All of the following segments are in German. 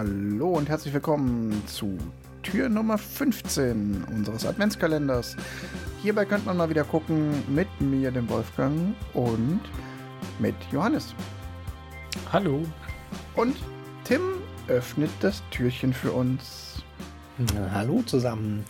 Hallo und herzlich willkommen zu Tür Nummer 15 unseres Adventskalenders. Hierbei könnte man mal wieder gucken mit mir, dem Wolfgang, und mit Johannes. Hallo. Und Tim öffnet das Türchen für uns. Hallo zusammen.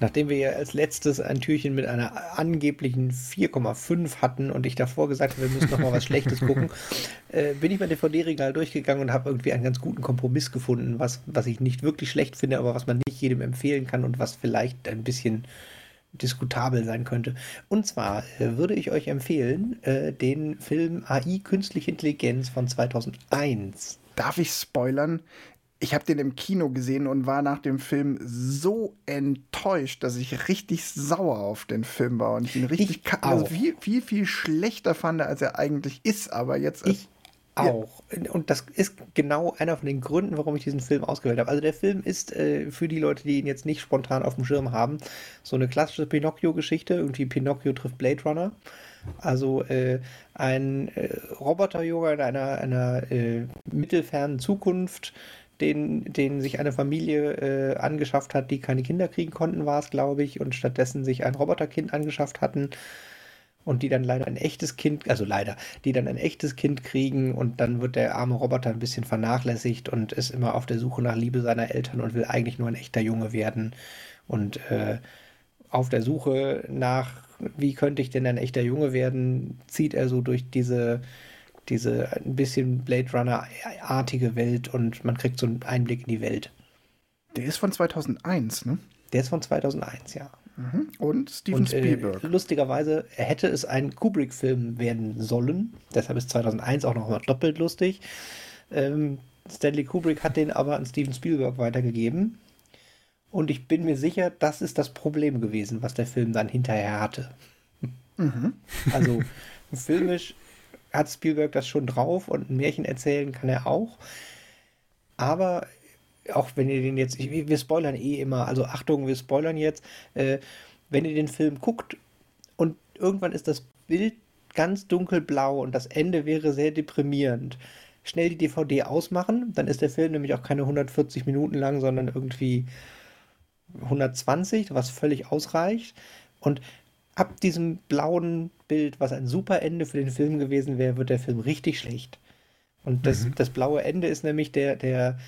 Nachdem wir ja als letztes ein Türchen mit einer angeblichen 4,5 hatten und ich davor gesagt habe, wir müssen noch mal was Schlechtes gucken, äh, bin ich mein DVD-Regal durchgegangen und habe irgendwie einen ganz guten Kompromiss gefunden, was, was ich nicht wirklich schlecht finde, aber was man nicht jedem empfehlen kann und was vielleicht ein bisschen diskutabel sein könnte. Und zwar äh, würde ich euch empfehlen, äh, den Film AI Künstliche Intelligenz von 2001. Darf ich spoilern? Ich habe den im Kino gesehen und war nach dem Film so enttäuscht, dass ich richtig sauer auf den Film war und ich ihn richtig ich also viel, viel, viel schlechter fand, als er eigentlich ist. Aber jetzt. Ich auch. Und das ist genau einer von den Gründen, warum ich diesen Film ausgewählt habe. Also der Film ist äh, für die Leute, die ihn jetzt nicht spontan auf dem Schirm haben, so eine klassische Pinocchio-Geschichte. Irgendwie Pinocchio trifft Blade Runner. Also äh, ein äh, Roboterjunge in einer, einer äh, mittelfernen Zukunft den, den sich eine Familie äh, angeschafft hat, die keine Kinder kriegen konnten, war es, glaube ich, und stattdessen sich ein Roboterkind angeschafft hatten und die dann leider ein echtes Kind, also leider, die dann ein echtes Kind kriegen und dann wird der arme Roboter ein bisschen vernachlässigt und ist immer auf der Suche nach Liebe seiner Eltern und will eigentlich nur ein echter Junge werden. Und äh, auf der Suche nach, wie könnte ich denn ein echter Junge werden, zieht er so durch diese diese ein bisschen Blade Runner-artige Welt und man kriegt so einen Einblick in die Welt. Der ist von 2001, ne? Der ist von 2001, ja. Mhm. Und Steven und, äh, Spielberg. Äh, lustigerweise hätte es ein Kubrick-Film werden sollen. Deshalb ist 2001 auch noch mal doppelt lustig. Ähm, Stanley Kubrick hat den aber an Steven Spielberg weitergegeben. Und ich bin mir sicher, das ist das Problem gewesen, was der Film dann hinterher hatte. Mhm. Also filmisch hat Spielberg das schon drauf und ein Märchen erzählen kann er auch. Aber auch wenn ihr den jetzt, wir spoilern eh immer, also Achtung, wir spoilern jetzt, äh, wenn ihr den Film guckt und irgendwann ist das Bild ganz dunkelblau und das Ende wäre sehr deprimierend, schnell die DVD ausmachen, dann ist der Film nämlich auch keine 140 Minuten lang, sondern irgendwie 120, was völlig ausreicht. Und ab diesem blauen Bild, was ein super Ende für den Film gewesen wäre, wird der Film richtig schlecht. Und das, mhm. das blaue Ende ist nämlich der, der,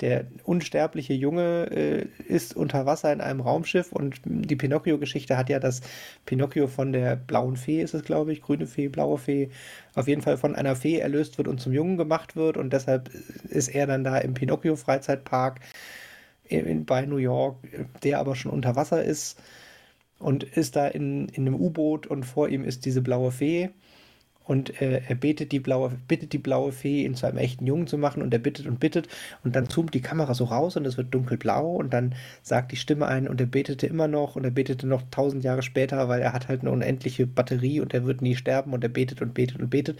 der unsterbliche Junge äh, ist unter Wasser in einem Raumschiff und die Pinocchio-Geschichte hat ja das Pinocchio von der blauen Fee, ist es glaube ich, grüne Fee, blaue Fee, auf jeden Fall von einer Fee erlöst wird und zum Jungen gemacht wird und deshalb ist er dann da im Pinocchio-Freizeitpark in, bei New York, der aber schon unter Wasser ist und ist da in, in einem U-Boot und vor ihm ist diese blaue Fee und äh, er betet die blaue, bittet die blaue Fee, ihn zu einem echten Jungen zu machen und er bittet und bittet und dann zoomt die Kamera so raus und es wird dunkelblau und dann sagt die Stimme ein und er betete immer noch und er betete noch tausend Jahre später, weil er hat halt eine unendliche Batterie und er wird nie sterben und er betet und betet und betet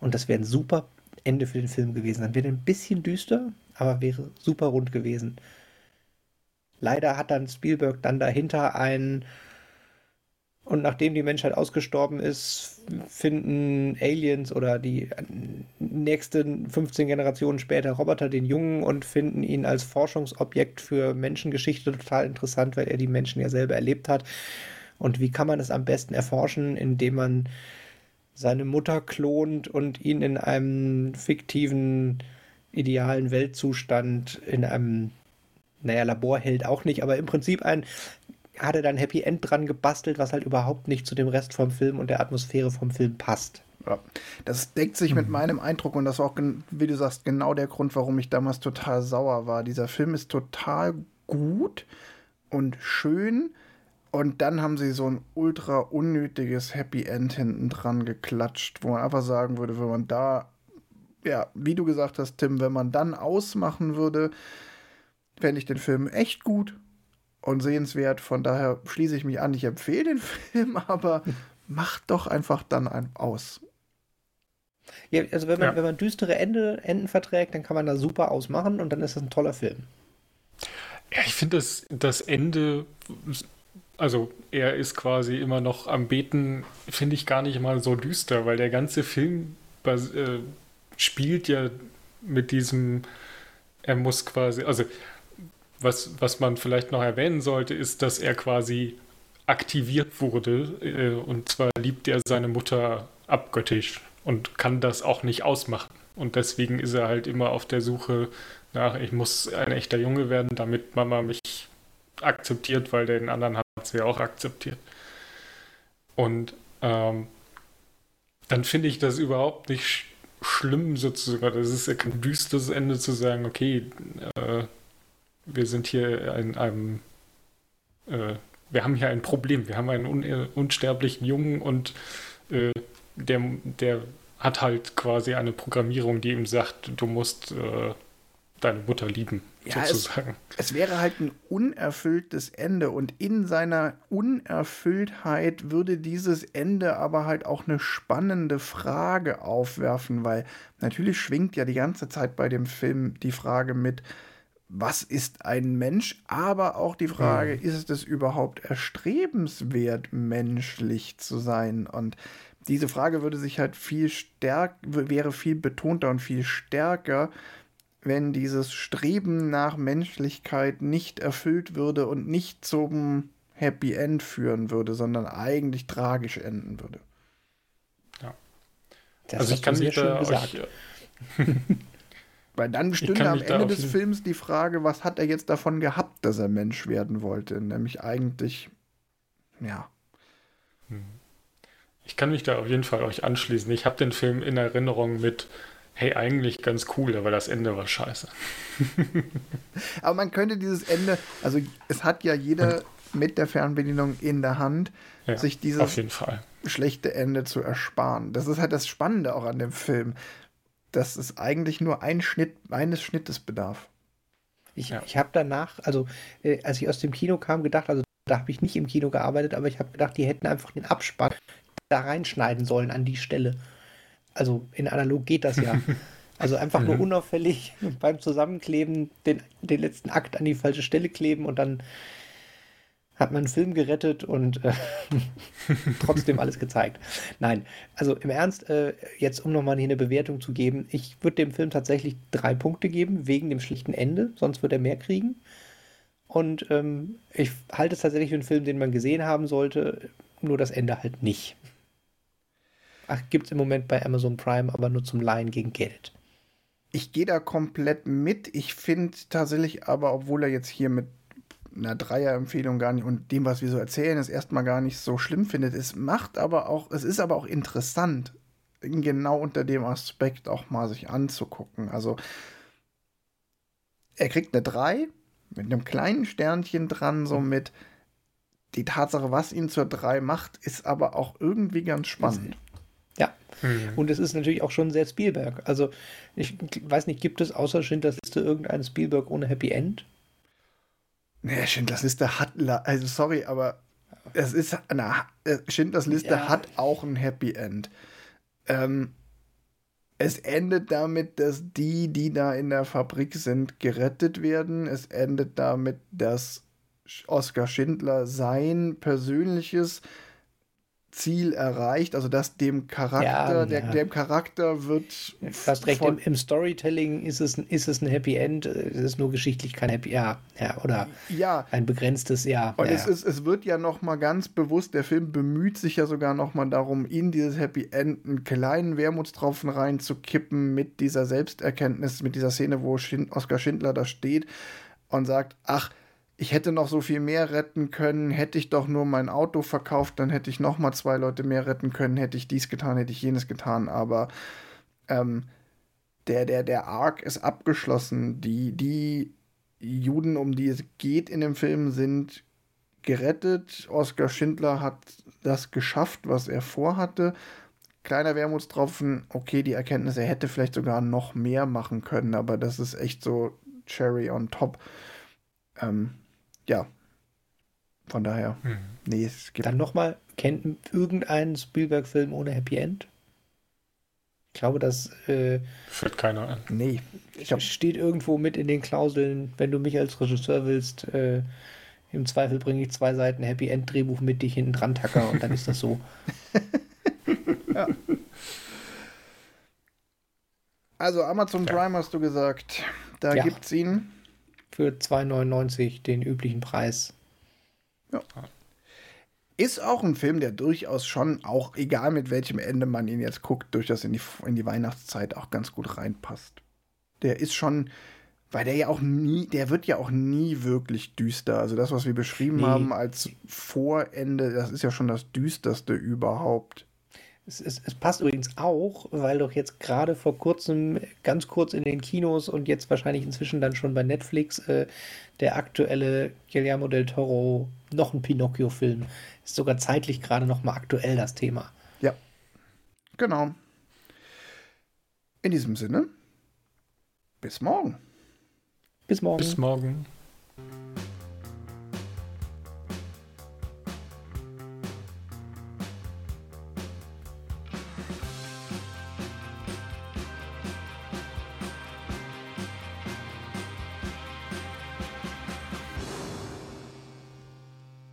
und das wäre ein super Ende für den Film gewesen. Dann wäre ein bisschen düster, aber wäre super rund gewesen. Leider hat dann Spielberg dann dahinter ein und nachdem die Menschheit ausgestorben ist, finden Aliens oder die nächsten 15 Generationen später Roboter den Jungen und finden ihn als Forschungsobjekt für Menschengeschichte total interessant, weil er die Menschen ja selber erlebt hat. Und wie kann man es am besten erforschen, indem man seine Mutter klont und ihn in einem fiktiven, idealen Weltzustand in einem naja, Labor hält auch nicht, aber im Prinzip ein, hat er dann Happy End dran gebastelt, was halt überhaupt nicht zu dem Rest vom Film und der Atmosphäre vom Film passt. Ja, das deckt sich mhm. mit meinem Eindruck und das war auch, wie du sagst, genau der Grund, warum ich damals total sauer war. Dieser Film ist total gut und schön und dann haben sie so ein ultra unnötiges Happy End hinten dran geklatscht, wo man einfach sagen würde, wenn man da, ja, wie du gesagt hast, Tim, wenn man dann ausmachen würde, fände ich den Film echt gut und sehenswert. Von daher schließe ich mich an. Ich empfehle den Film, aber macht doch einfach dann ein aus. Ja, also wenn man, ja. wenn man düstere Ende, Enden verträgt, dann kann man da super ausmachen und dann ist das ein toller Film. Ja, ich finde das, das Ende, also er ist quasi immer noch am Beten, finde ich gar nicht mal so düster, weil der ganze Film äh, spielt ja mit diesem er muss quasi, also was, was man vielleicht noch erwähnen sollte, ist, dass er quasi aktiviert wurde. Äh, und zwar liebt er seine Mutter abgöttisch und kann das auch nicht ausmachen. Und deswegen ist er halt immer auf der Suche nach, ich muss ein echter Junge werden, damit Mama mich akzeptiert, weil den anderen hat sie auch akzeptiert. Und ähm, dann finde ich das überhaupt nicht sch schlimm sozusagen. Das ist ja kein düsteres Ende zu sagen, okay, äh, wir sind hier in einem, äh, wir haben hier ein Problem. Wir haben einen un unsterblichen Jungen und äh, der, der hat halt quasi eine Programmierung, die ihm sagt, du musst äh, deine Mutter lieben, ja, sozusagen. Es, es, wäre halt ein unerfülltes Ende und in seiner Unerfülltheit würde dieses Ende aber halt auch eine spannende Frage aufwerfen, weil natürlich schwingt ja die ganze Zeit bei dem Film die Frage mit, was ist ein Mensch, aber auch die Frage, mhm. ist es überhaupt erstrebenswert, menschlich zu sein? Und diese Frage würde sich halt viel stärker, wäre viel betonter und viel stärker, wenn dieses Streben nach Menschlichkeit nicht erfüllt würde und nicht zum Happy End führen würde, sondern eigentlich tragisch enden würde. Ja. Das also ich kann mich da. Euch, Weil dann stünde am Ende des Films die Frage, was hat er jetzt davon gehabt, dass er Mensch werden wollte? Nämlich eigentlich, ja. Hm. Ich kann mich da auf jeden Fall euch anschließen. Ich habe den Film in Erinnerung mit, hey, eigentlich ganz cool, aber das Ende war scheiße. aber man könnte dieses Ende, also es hat ja jeder mit der Fernbedienung in der Hand, ja, sich dieses schlechte Ende zu ersparen. Das ist halt das Spannende auch an dem Film dass es eigentlich nur ein Schnitt, eines Schnittes bedarf. Ich, ja. ich habe danach, also äh, als ich aus dem Kino kam, gedacht, also da habe ich nicht im Kino gearbeitet, aber ich habe gedacht, die hätten einfach den Abspann da reinschneiden sollen an die Stelle. Also in analog geht das ja. Also einfach nur mhm. unauffällig beim Zusammenkleben den, den letzten Akt an die falsche Stelle kleben und dann hat man einen Film gerettet und äh, trotzdem alles gezeigt. Nein, also im Ernst, äh, jetzt um nochmal hier eine Bewertung zu geben, ich würde dem Film tatsächlich drei Punkte geben, wegen dem schlichten Ende, sonst wird er mehr kriegen. Und ähm, ich halte es tatsächlich für einen Film, den man gesehen haben sollte, nur das Ende halt nicht. Ach, gibt es im Moment bei Amazon Prime, aber nur zum Leihen gegen Geld. Ich gehe da komplett mit. Ich finde tatsächlich aber, obwohl er jetzt hier mit einer Dreier-Empfehlung gar nicht und dem, was wir so erzählen, es erstmal gar nicht so schlimm findet. Es macht aber auch, es ist aber auch interessant, genau unter dem Aspekt auch mal sich anzugucken. Also er kriegt eine 3 mit einem kleinen Sternchen dran, so mit die Tatsache, was ihn zur 3 macht, ist aber auch irgendwie ganz spannend. Ja, mhm. und es ist natürlich auch schon sehr Spielberg. Also ich weiß nicht, gibt es außer Schindlers Liste irgendeinen Spielberg ohne Happy End? Nee, Schindlers Liste hat, also sorry, aber es ist, na, äh, Schindlers Liste ja. hat auch ein Happy End. Ähm, es endet damit, dass die, die da in der Fabrik sind, gerettet werden. Es endet damit, dass Oskar Schindler sein persönliches Ziel erreicht, also dass dem Charakter, ja, der, ja. dem Charakter wird. Fast recht, Im, Im, Storytelling ist es, ist es ein Happy End, es ist nur geschichtlich kein Happy ja, ja oder ja. ein begrenztes Ja. Und ja. Es, ist, es wird ja nochmal ganz bewusst, der Film bemüht sich ja sogar nochmal darum, in dieses Happy End einen kleinen Wermutstropfen reinzukippen mit dieser Selbsterkenntnis, mit dieser Szene, wo Schind Oskar Schindler da steht und sagt, ach, ich hätte noch so viel mehr retten können, hätte ich doch nur mein Auto verkauft, dann hätte ich noch mal zwei Leute mehr retten können, hätte ich dies getan, hätte ich jenes getan, aber ähm, der, der, der Arc ist abgeschlossen. Die, die Juden, um die es geht in dem Film, sind gerettet. Oskar Schindler hat das geschafft, was er vorhatte. Kleiner Wermutstropfen, okay, die Erkenntnis, er hätte vielleicht sogar noch mehr machen können, aber das ist echt so Cherry on top. Ähm, ja. Von daher, hm. nee, es gibt. Dann nochmal, kennt irgendeinen Spielberg-Film ohne Happy End? Ich glaube, das äh, führt keiner an. Nee. Ich glaub, steht irgendwo mit in den Klauseln, wenn du mich als Regisseur willst, äh, im Zweifel bringe ich zwei Seiten Happy End Drehbuch mit, die ich hinten dran tacker und dann ist das so. ja. Also Amazon Prime hast du gesagt. Da Ja. gibt's ihn. Für 2,99 den üblichen Preis. Ist auch ein Film, der durchaus schon, auch egal mit welchem Ende man ihn jetzt guckt, durchaus in die, in die Weihnachtszeit auch ganz gut reinpasst. Der ist schon, weil der ja auch nie, der wird ja auch nie wirklich düster. Also das, was wir beschrieben Nee. haben als Vorende, das ist ja schon das düsterste überhaupt. Es, es, es passt übrigens auch, weil doch jetzt gerade vor kurzem, ganz kurz in den Kinos und jetzt wahrscheinlich inzwischen dann schon bei Netflix, äh, der aktuelle Guillermo del Toro, noch ein Pinocchio-Film, ist sogar zeitlich gerade noch mal aktuell das Thema. Ja, genau. In diesem Sinne, bis morgen. Bis morgen. Bis morgen.